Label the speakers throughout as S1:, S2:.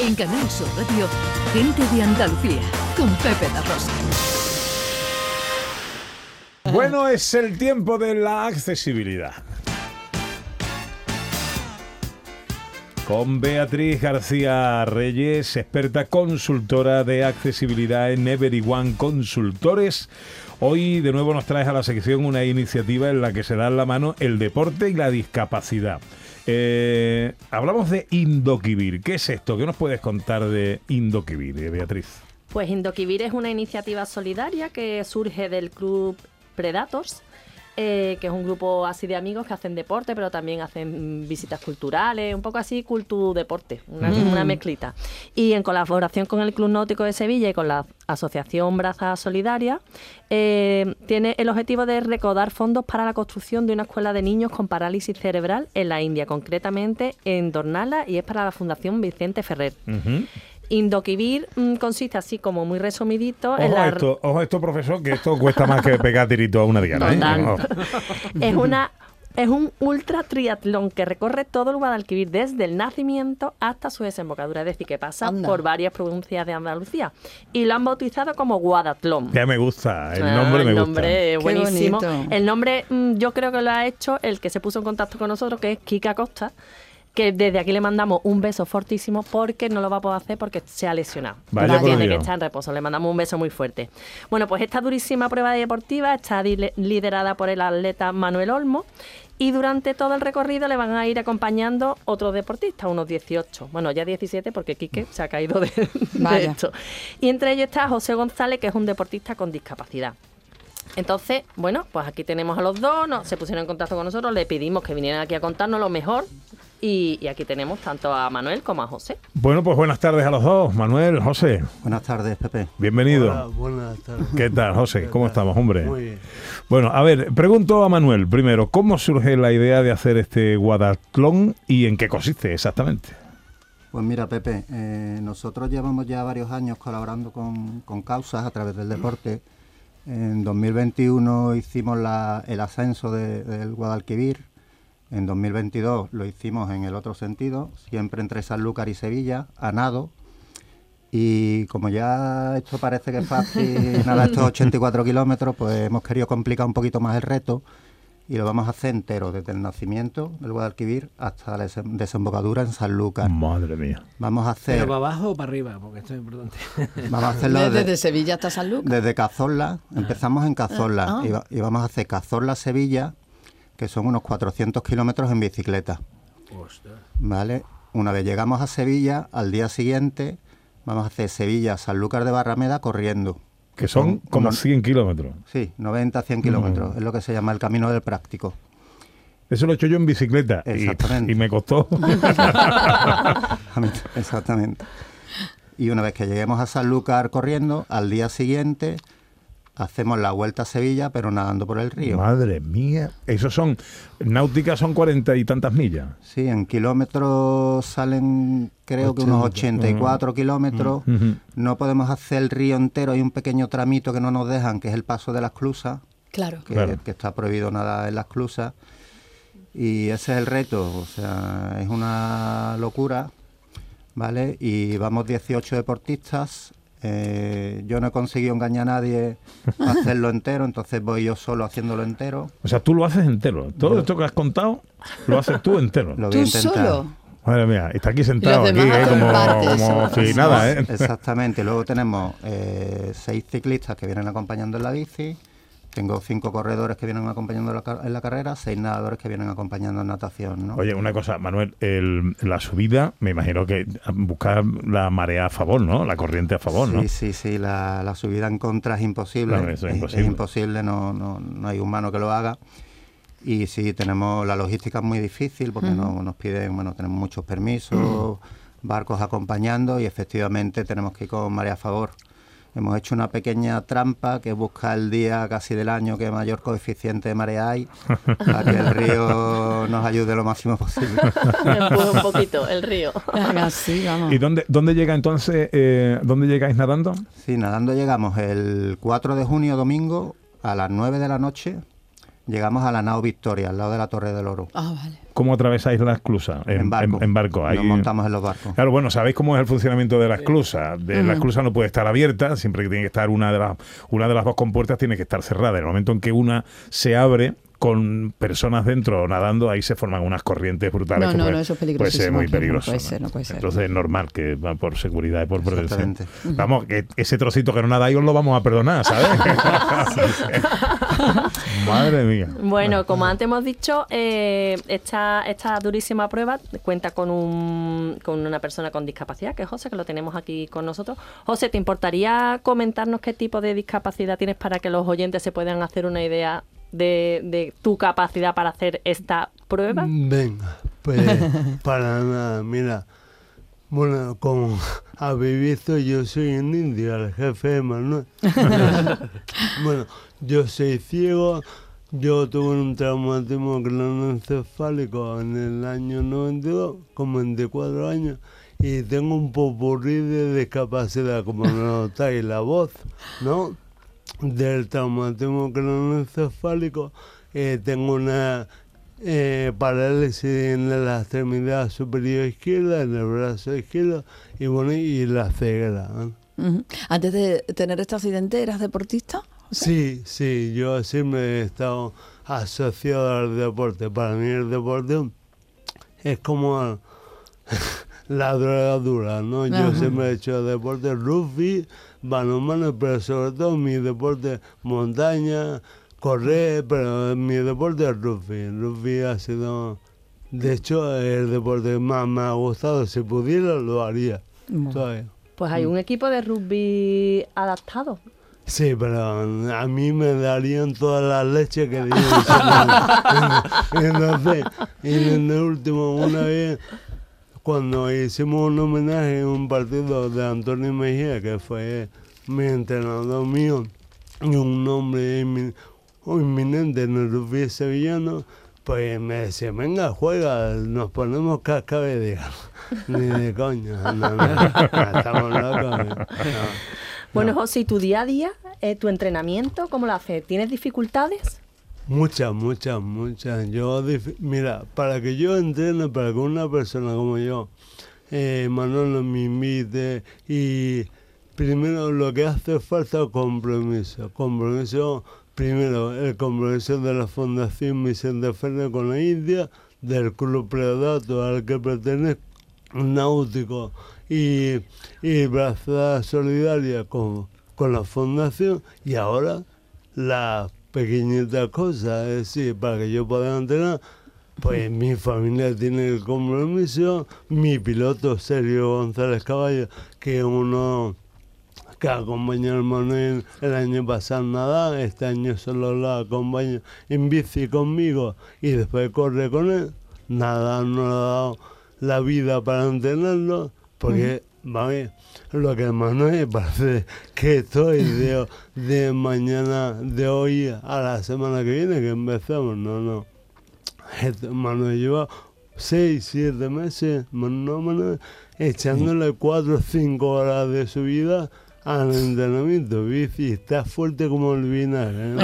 S1: En Canal Sur Radio, Gente de Andalucía, con Pepe La Rosa.
S2: Bueno, es el tiempo de la accesibilidad. Con Beatriz García Reyes, experta consultora de accesibilidad en Everyone Consultores. Hoy de nuevo nos traes a la sección una iniciativa en la que se dan la mano el deporte y la discapacidad. Eh, hablamos de Indoquivir. ¿Qué es esto? ¿Qué nos puedes contar de Indoquivir, eh, Beatriz?
S3: Pues Indoquivir es una iniciativa solidaria que surge del club Predators, eh, que es un grupo así de amigos que hacen deporte, pero también hacen visitas culturales, un poco así cultu deporte, una,
S4: Mm.
S3: una mezclita. Y en colaboración con el Club Náutico de Sevilla y con la Asociación Braza Solidaria, eh, tiene el objetivo de recaudar fondos para la construcción de una escuela de niños con parálisis cerebral en la India, concretamente en Dornala, y es para la Fundación Vicente Ferrer. Indoquivir mm, consiste así como muy resumidito en
S2: Ojo
S3: la
S2: a esto, ojo a esto, profesor, que esto cuesta más que pegar tirito a una diana.
S3: No
S2: ¿eh?
S3: es una es un ultra triatlón que recorre todo el Guadalquivir desde el nacimiento hasta su desembocadura, es decir, que pasa
S4: Anda.
S3: por varias provincias de Andalucía y lo han bautizado como Guadatlón.
S2: Ya me gusta, el
S3: Ah,
S2: nombre me
S3: el
S2: gusta.
S3: nombre
S4: Qué
S3: buenísimo. El nombre mm, yo creo que lo ha hecho el que se puso en contacto con nosotros, que es Kika Costa, que desde aquí le mandamos un beso fortísimo porque no lo va a poder hacer porque se ha lesionado.
S2: Vaya
S3: tiene que estar en reposo. Le mandamos un beso muy fuerte. Bueno, pues esta durísima prueba deportiva está liderada por el atleta Manuel Olmo y durante todo el recorrido le van a ir acompañando otros deportistas, unos 18. Bueno, ya 17 porque Quique se ha caído de, esto. Y entre ellos está José González, que es un deportista con discapacidad. Entonces, bueno, pues aquí tenemos a los dos, no, se pusieron en contacto con nosotros, le pedimos que vinieran aquí a contarnos lo mejor y, y aquí tenemos tanto a Manuel como a José.
S2: Bueno, pues buenas tardes a los dos. Manuel, José,
S5: Buenas tardes, Pepe.
S2: bienvenido.
S6: Hola, buenas tardes.
S2: ¿Qué tal, José?
S6: ¿Qué
S2: ¿Cómo
S6: tal?
S2: estamos, hombre?
S6: Muy bien.
S2: Bueno, a ver, pregunto a Manuel primero, ¿cómo surge la idea de hacer este Guadatlón y en qué consiste exactamente?
S5: Pues mira, Pepe, eh, nosotros llevamos ya varios años colaborando con, con causas a través del deporte. En 2021 hicimos la- el ascenso de- del Guadalquivir. En 2022 lo hicimos en el otro sentido, siempre entre Sanlúcar y Sevilla, a nado. Y como ya esto parece que es fácil, nada, estos 84 kilómetros, pues hemos querido complicar un poquito más el reto y lo vamos a hacer entero, desde el nacimiento del Guadalquivir hasta la desem- desembocadura en Sanlúcar.
S2: Madre mía.
S5: Vamos a
S6: ¿Pero
S5: hacer,
S6: para abajo o para arriba? Porque esto es importante.
S5: vamos a hacerlo
S4: Desde,
S5: desde,
S4: Sevilla hasta San Lucas.
S5: desde Cazorla. Empezamos en Cazorla
S4: Ah.
S5: y, va- y vamos a hacer Cazorla-Sevilla, que son unos 400 kilómetros en bicicleta. ¿Vale? Una vez llegamos a Sevilla, al día siguiente vamos a hacer Sevilla-Sanlúcar de Barrameda corriendo.
S2: Que son como
S5: unos-
S2: 100 kilómetros.
S5: Sí, 90-100 kilómetros. Es lo que se llama el camino del práctico.
S2: Eso lo he hecho yo en bicicleta y-
S5: Exactamente.
S2: y, me costó.
S5: Exactamente. Y una vez que lleguemos a Sanlúcar corriendo, al día siguiente hacemos la vuelta a Sevilla, pero nadando por el río.
S2: Madre mía. Esos son, náuticas son cuarenta y tantas millas.
S5: Sí, en kilómetros salen creo que unos 84 kilómetros.
S2: Ujú.
S5: No podemos hacer el río entero, hay un pequeño tramito que no nos dejan, que es el paso de las clusas,
S4: Claro.
S5: que,
S2: Claro.
S5: que está prohibido nadar en las clusas. Y ese es el reto, o sea, es una locura, ¿vale? Y vamos 18 deportistas. Eh, yo no he conseguido engañar a nadie a hacerlo entero, entonces voy yo solo haciéndolo entero.
S2: O sea, tú lo haces entero. Todo esto que has contado, lo haces tú entero.
S5: Lo voy
S4: ¿Tú
S5: intentar.
S4: solo?
S2: Madre mía, está aquí sentado, aquí, ¿eh? como, si nada, ¿eh?
S5: Exactamente. Luego tenemos eh, seis ciclistas que vienen acompañando en la bici. Tengo cinco corredores que vienen acompañando en la, car- en la carrera, seis nadadores que vienen acompañando en natación. ¿no?
S2: Oye, una cosa, Manuel, el- la subida, me imagino que buscar la marea a favor, ¿no? La corriente a favor, ¿no?
S5: Sí, sí, sí, la, la subida en contra es imposible.
S2: Claro, eso es
S5: es,
S2: imposible.
S5: es imposible, no, no, no hay humano que lo haga. Y sí, tenemos la logística es muy difícil porque no, nos piden, bueno, tenemos muchos permisos, barcos acompañando y efectivamente tenemos que ir con marea a favor. Hemos hecho una pequeña trampa que es buscar el día casi del año que mayor coeficiente de marea hay para que el río nos ayude lo máximo posible.
S3: Empuja un poquito el río.
S4: Así, vamos.
S2: ¿Y dónde, dónde llega entonces, eh, dónde llegáis nadando?
S5: Sí, nadando llegamos el 4 de junio, domingo, a las 9 de la noche Llegamos a la nao Victoria, al lado de la Torre del Oro.
S4: Ah, vale.
S2: ¿Cómo atravesáis la esclusa?
S5: En, barco.
S2: En, barco. Ahí-
S5: Nos montamos en los barcos.
S2: Claro, bueno, sabéis cómo es el funcionamiento de la esclusa. De, La esclusa no puede estar abierta, siempre que tiene que estar una de las una de las dos compuertas tiene que estar cerrada. En el momento en que una se abre con personas dentro nadando, ahí se forman unas corrientes brutales.
S4: No, no,
S2: puede,
S4: no, eso es
S2: puede ser muy
S4: no
S2: peligroso.
S4: puede ser, no puede ser.
S2: Entonces es normal que va por seguridad y por protección.
S5: Exactamente.
S2: Vamos, que ese trocito que no nadáis os lo vamos a perdonar, ¿sabes? Madre mía.
S3: Bueno, como antes hemos dicho, eh, esta, esta durísima prueba cuenta con, un, con una persona con discapacidad, que es José, que lo tenemos aquí con nosotros. José, ¿te importaría comentarnos qué tipo de discapacidad tienes para que los oyentes se puedan hacer una idea de, de tu capacidad para hacer esta prueba?
S7: Venga, pues para nada, mira. Bueno, como habéis visto, yo soy un indio, el jefe de Manuel. bueno, yo soy ciego, yo tuve un traumatismo craneoencefálico en el año 92, con 24 años, y tengo un popurrí de discapacidad, como notáis, la voz, ¿no? Del traumatismo craneoencefálico, eh, tengo una eh, parálisis en la extremidad superior izquierda, en el brazo izquierdo, y bueno, y la ceguera.
S4: Antes de tener este accidente, ¿eras deportista?
S7: Sí, sí, yo siempre he estado asociado al deporte. Para mí el deporte es como la droga dura, ¿no? Yo
S4: Ajá.
S7: siempre he hecho deporte, rugby, balonmano, pero sobre todo mi deporte montaña, correr, pero mi deporte es rugby. Rugby ha sido, de hecho, el deporte que más me ha gustado. Si pudiera, lo haría.
S4: Bueno.
S3: Pues hay un equipo de rugby adaptado.
S7: Sí, pero a mí me darían todas las leches que dieron. Entonces, y en el último, una vez, cuando hicimos un homenaje en un partido de Antonio Mejía, que fue mi entrenador mío, y un hombre inminente en el rugby sevillano, pues me decía, venga, juega, nos ponemos cascabel, digo, ni de coña, no, no, no, estamos locos. no.
S3: Bueno,
S7: No.
S3: José, ¿y tu día a día, eh, tu entrenamiento, cómo lo haces? ¿Tienes dificultades?
S7: Muchas, muchas, muchas. Yo, mira, para que yo entrene, para que una persona como yo, eh, Manolo me invite y primero lo que hace falta es compromiso. Compromiso, primero, el compromiso de la Fundación Vicente Fernández con la India, del Club Predato al que pertenezco, náutico y, y brazada solidaria con, con la fundación. Y ahora la pequeñita cosa, es decir, para que yo pueda entrenar, pues mi familia tiene el compromiso, mi piloto Sergio González Caballo, que es uno que acompañó al Manuel. El año pasado nada, este año solo lo acompaña en bici conmigo y después corre con él, nada no ha dado la vida para entrenarlo, porque, vamos, lo que Manuel parece que estoy de, de mañana, de hoy a la semana que viene que empezamos, no, no. Este, Manuel lleva seis, siete meses, no, Manuel, echándole cuatro o cinco horas de su vida al entrenamiento, bici, está fuerte como el vinagre. ¿no?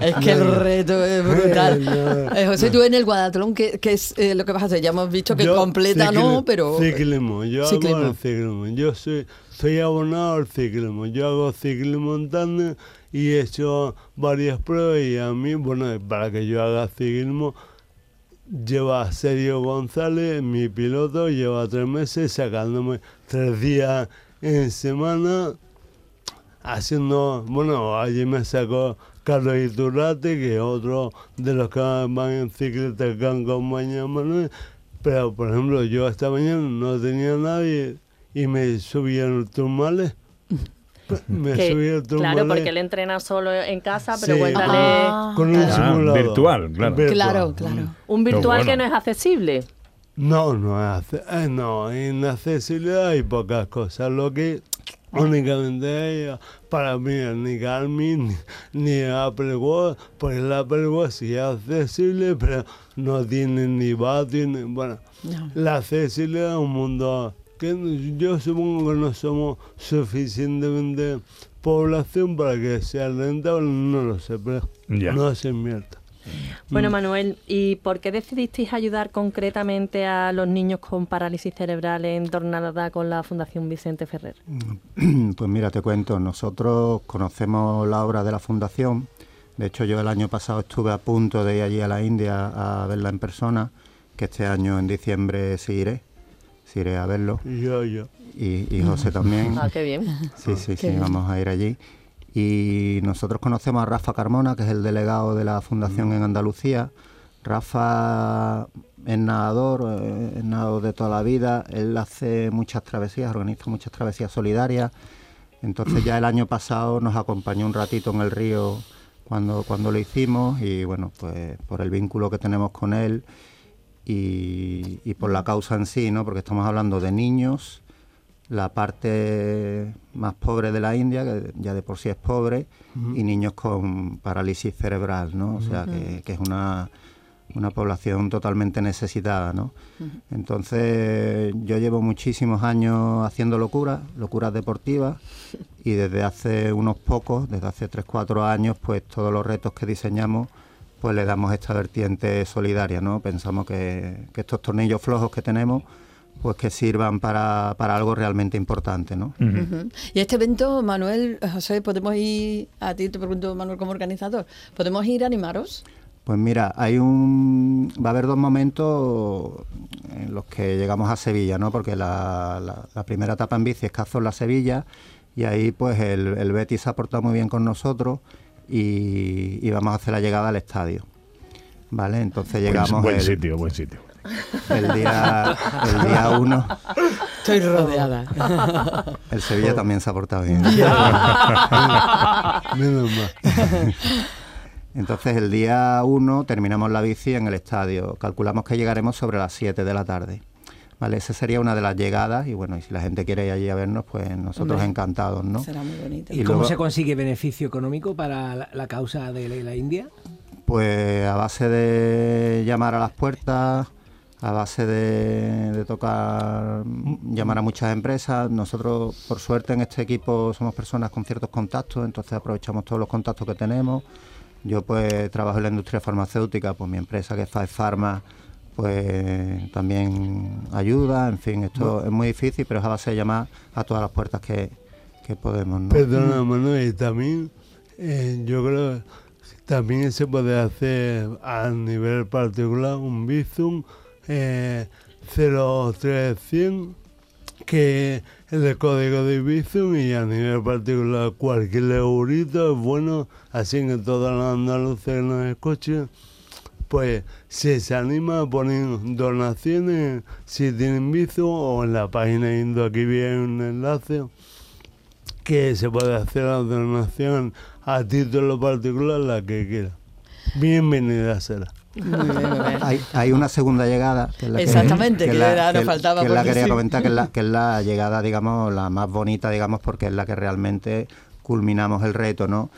S4: Es que el reto es brutal. Eh, José, tú en el Guadatlón, ¿qué, qué es eh, lo que vas a hacer? Ya hemos visto que
S7: Yo
S4: completa no, pero...
S7: Ciclismo, yo
S4: Ciclismo.
S7: hago el ciclismo. Yo soy, soy abonado al ciclismo. Yo hago ciclismo en tándem y he hecho varias pruebas y a mí, bueno, para que yo haga ciclismo, lleva Sergio González, mi piloto, lleva tres meses sacándome tres días en semana haciendo, bueno, allí me sacó Carlos Iturrate, que es otro de los que van en cicleta que acompaña a Manuel, pero por ejemplo yo esta mañana no tenía nadie y me subieron turmales. Me
S3: Que-
S7: subieron turmales.
S3: claro, porque él entrena solo en casa, pero
S7: Sí.
S3: cuéntale
S4: Ah,
S7: con un
S2: Ah,
S7: simulador.
S2: virtual, claro.
S4: Claro, claro.
S3: un virtual
S2: bueno.
S3: que no es accesible.
S7: No, no es ace- eh, no, en accesibilidad hay pocas cosas. Lo que únicamente para mí ni Garmin ni, ni Apple Watch, pues el Apple Watch sí es accesible, pero no tiene ni vatio, ni, bueno,
S4: No.
S7: la accesibilidad es un mundo que yo supongo que no somos suficientemente población para que sea rentable, no lo sé, pero
S2: Ya.
S7: no se invierta.
S3: Bueno, Manuel, ¿y por qué decidisteis ayudar concretamente a los niños con parálisis cerebral en Tornada con la Fundación Vicente Ferrer?
S5: Pues mira, te cuento, nosotros conocemos la obra de la Fundación. De hecho, yo el año pasado estuve a punto de ir allí a la India a verla en persona, que este año en diciembre sí iré, sí iré a verlo.
S7: Y yo, yo.
S5: Y, y José también.
S3: Ah, qué bien.
S5: Sí, sí, sí,
S4: bien.
S5: vamos a ir allí. Y nosotros conocemos a Rafa Carmona, que es el delegado de la Fundación en Andalucía. Rafa es nadador, eh, es nadador de toda la vida. Él hace muchas travesías, organiza muchas travesías solidarias. Entonces ya el año pasado nos acompañó un ratito en el río cuando, cuando lo hicimos y bueno, pues por el vínculo que tenemos con él y, y por la causa en sí, ¿no? Porque estamos hablando de niños, la parte más pobre de la India, que ya de por sí es pobre, y niños con parálisis cerebral, ¿no? O sea, que, que es una, una población totalmente necesitada, ¿no? Entonces, yo llevo muchísimos años haciendo locuras, locuras deportivas, y desde hace unos pocos, desde hace 3-4 años, pues todos los retos que diseñamos, pues le damos esta vertiente solidaria, ¿no? Pensamos que, que estos tornillos flojos que tenemos, pues que sirvan para, para algo realmente importante, ¿no?
S4: Y este evento, Manuel, José, podemos ir, a ti te pregunto, Manuel, como organizador, ¿podemos ir a animaros?
S5: Pues mira, hay un va a haber dos momentos en los que llegamos a Sevilla, ¿no? Porque la, la- la primera etapa en bici es Cazorla Sevilla y ahí pues el, el Betis se ha portado muy bien con nosotros y, y vamos a hacer la llegada al estadio. ¿Vale? Entonces llegamos
S2: buen, buen
S5: el,
S2: sitio, buen sitio.
S5: El día el día uno.
S4: Estoy rodeada.
S5: El Sevilla también se ha portado bien.
S7: Menos mal.
S5: Entonces el día 1 terminamos la bici en el estadio. Calculamos que llegaremos sobre las 7 de la tarde. Vale, esa sería una de las llegadas y bueno, y si la gente quiere ir allí a vernos, pues nosotros
S4: Hombre,
S5: encantados, ¿no?
S4: Será muy bonito.
S5: Y
S6: ¿Y cómo
S5: luego-
S6: se consigue beneficio económico para la, la causa de la, la India?
S5: Pues a base de llamar a las puertas, a base de, de tocar, llamar a muchas empresas. Nosotros, por suerte, en este equipo somos personas con ciertos contactos, entonces aprovechamos todos los contactos que tenemos. Yo pues trabajo en la industria farmacéutica, pues mi empresa que es Five Pharma, pues también ayuda. En fin, esto es muy difícil, pero es a base de llamar a todas las puertas que, que podemos. ¿no?
S7: Perdona, Manuel, y también eh, yo creo que también se puede hacer a nivel particular un Bizum eh, 0300 que es el código de Bizum y a nivel particular cualquier eurito es bueno, así que todas las andaluces que nos escuchen pues si se anima a poner donaciones si tienen Bizum o en la página Indo aquí viene un enlace que se puede hacer la donación a título particular la que quiera. Bienvenida será.
S4: Muy bien, muy bien.
S5: Hay, hay una segunda llegada. Que es la que-
S4: Exactamente, que
S5: la-
S4: nos
S5: que-
S4: faltaba
S5: que la quería
S4: sí.
S5: comentar, que es, la, que es la llegada, digamos, la más bonita, digamos, porque es la que realmente culminamos el reto, ¿no?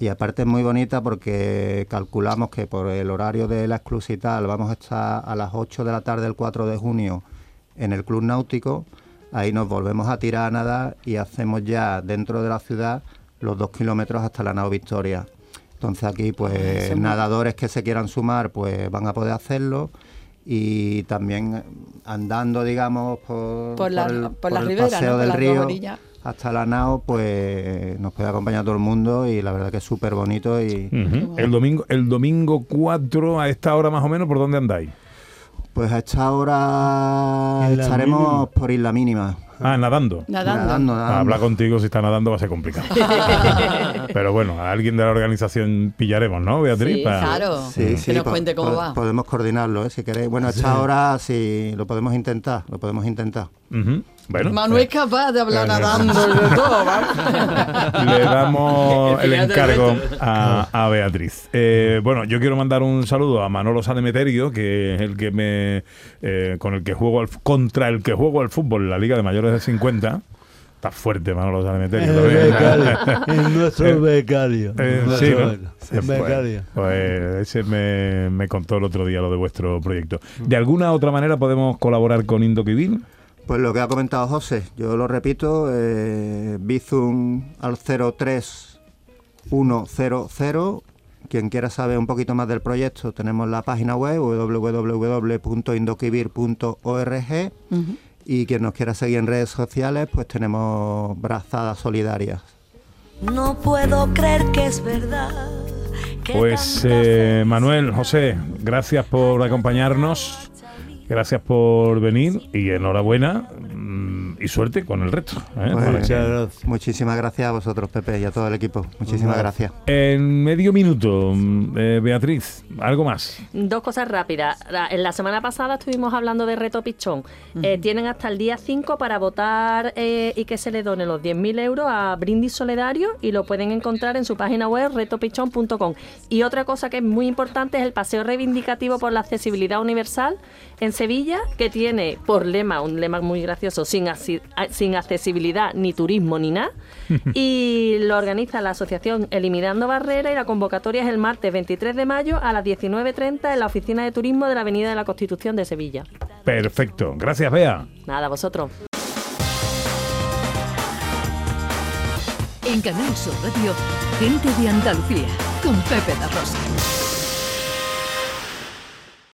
S5: Y aparte es muy bonita porque calculamos que por el horario de la exclusital vamos a estar a las 8 de la tarde el 4 de junio en el Club Náutico. Ahí nos volvemos a tirar a nadar y hacemos ya dentro de la ciudad los dos kilómetros hasta la nao Victoria. Entonces aquí pues nadadores que se quieran sumar pues van a poder hacerlo y también eh, andando digamos por,
S4: Por la-
S5: el,
S4: por la
S5: el
S4: ribera,
S5: paseo del río hasta la nao pues nos puede acompañar todo el mundo y la verdad que es súper bonito y.
S2: El domingo el domingo 4 a esta hora más o menos, ¿por dónde andáis?
S5: pues a esta hora estaremos
S7: mínima.
S5: por Isla Mínima.
S2: Ah, nadando.
S4: Nadando.
S5: Nadando, nadando.
S2: Hablar contigo si está nadando va a ser complicado. Pero bueno, a alguien de la organización pillaremos, ¿no, Beatriz?
S3: Sí,
S2: Para-
S4: Claro,
S5: Sí, sí,
S4: que nos cuente cómo
S5: po-
S4: va.
S5: Podemos coordinarlo, ¿eh? si queréis. Bueno, a esta hora sí lo podemos intentar, lo podemos intentar.
S2: Bueno,
S4: Manuel es
S2: eh,
S4: capaz de hablar
S2: Claro.
S4: nadando y de todo, ¿vale?
S2: le damos el encargo a, a Beatriz. Eh, bueno, yo quiero mandar un saludo a Manolo Sanemeterio, que es el que me eh, con el que juego al, contra el que juego al fútbol en la Liga de Mayores de 50. Está fuerte Manolo
S7: Es
S2: Sanemeterio.
S7: el
S2: también.
S7: becario, es nuestro
S2: Eh,
S7: becario.
S2: Eh,
S7: nuestro
S2: sí, ¿no?
S7: becario.
S2: Sí,
S7: Es
S2: pues,
S7: becario.
S2: Pues ese me, me contó el otro día lo de vuestro proyecto. ¿De alguna otra manera podemos colaborar con Indoquivil?
S5: Pues lo que ha comentado José, yo lo repito, eh, Bizum al 03100. Quien quiera saber un poquito más del proyecto, tenemos la página web www.indokibir.org y quien nos quiera seguir en redes sociales, pues tenemos Brazadas Solidarias.
S8: No puedo creer que es verdad. que
S2: Pues eh, Manuel, José, gracias por acompañarnos, gracias por venir y enhorabuena y suerte con el reto. ¿eh?
S5: Pues,
S7: Muchas gracias.
S5: Muchísimas gracias a vosotros, Pepe, y a todo el equipo. Muchísimas gracias.
S2: En medio minuto, eh, Beatriz, algo más.
S3: Dos cosas rápidas. La- En la semana pasada estuvimos hablando de Reto Pichón. Eh, tienen hasta el día 5 para votar eh, y que se le donen los 10.000 euros a Brindis Solidario y lo pueden encontrar en su página web retopichón.com. Y otra cosa que es muy importante es el paseo reivindicativo por la accesibilidad universal en Sevilla, que tiene por lema, un lema muy gracioso, sin, asi- a- sin accesibilidad ni turismo ni nada. y lo organiza la asociación Eliminando Barreras y la convocatoria es el martes 23 de mayo a las 19.30 en la oficina de turismo de la Avenida de la Constitución de Sevilla.
S2: Perfecto. Gracias, Bea.
S3: Nada, vosotros.
S1: En Canal Sur Radio, gente de Andalucía, con Pepe da Rosa.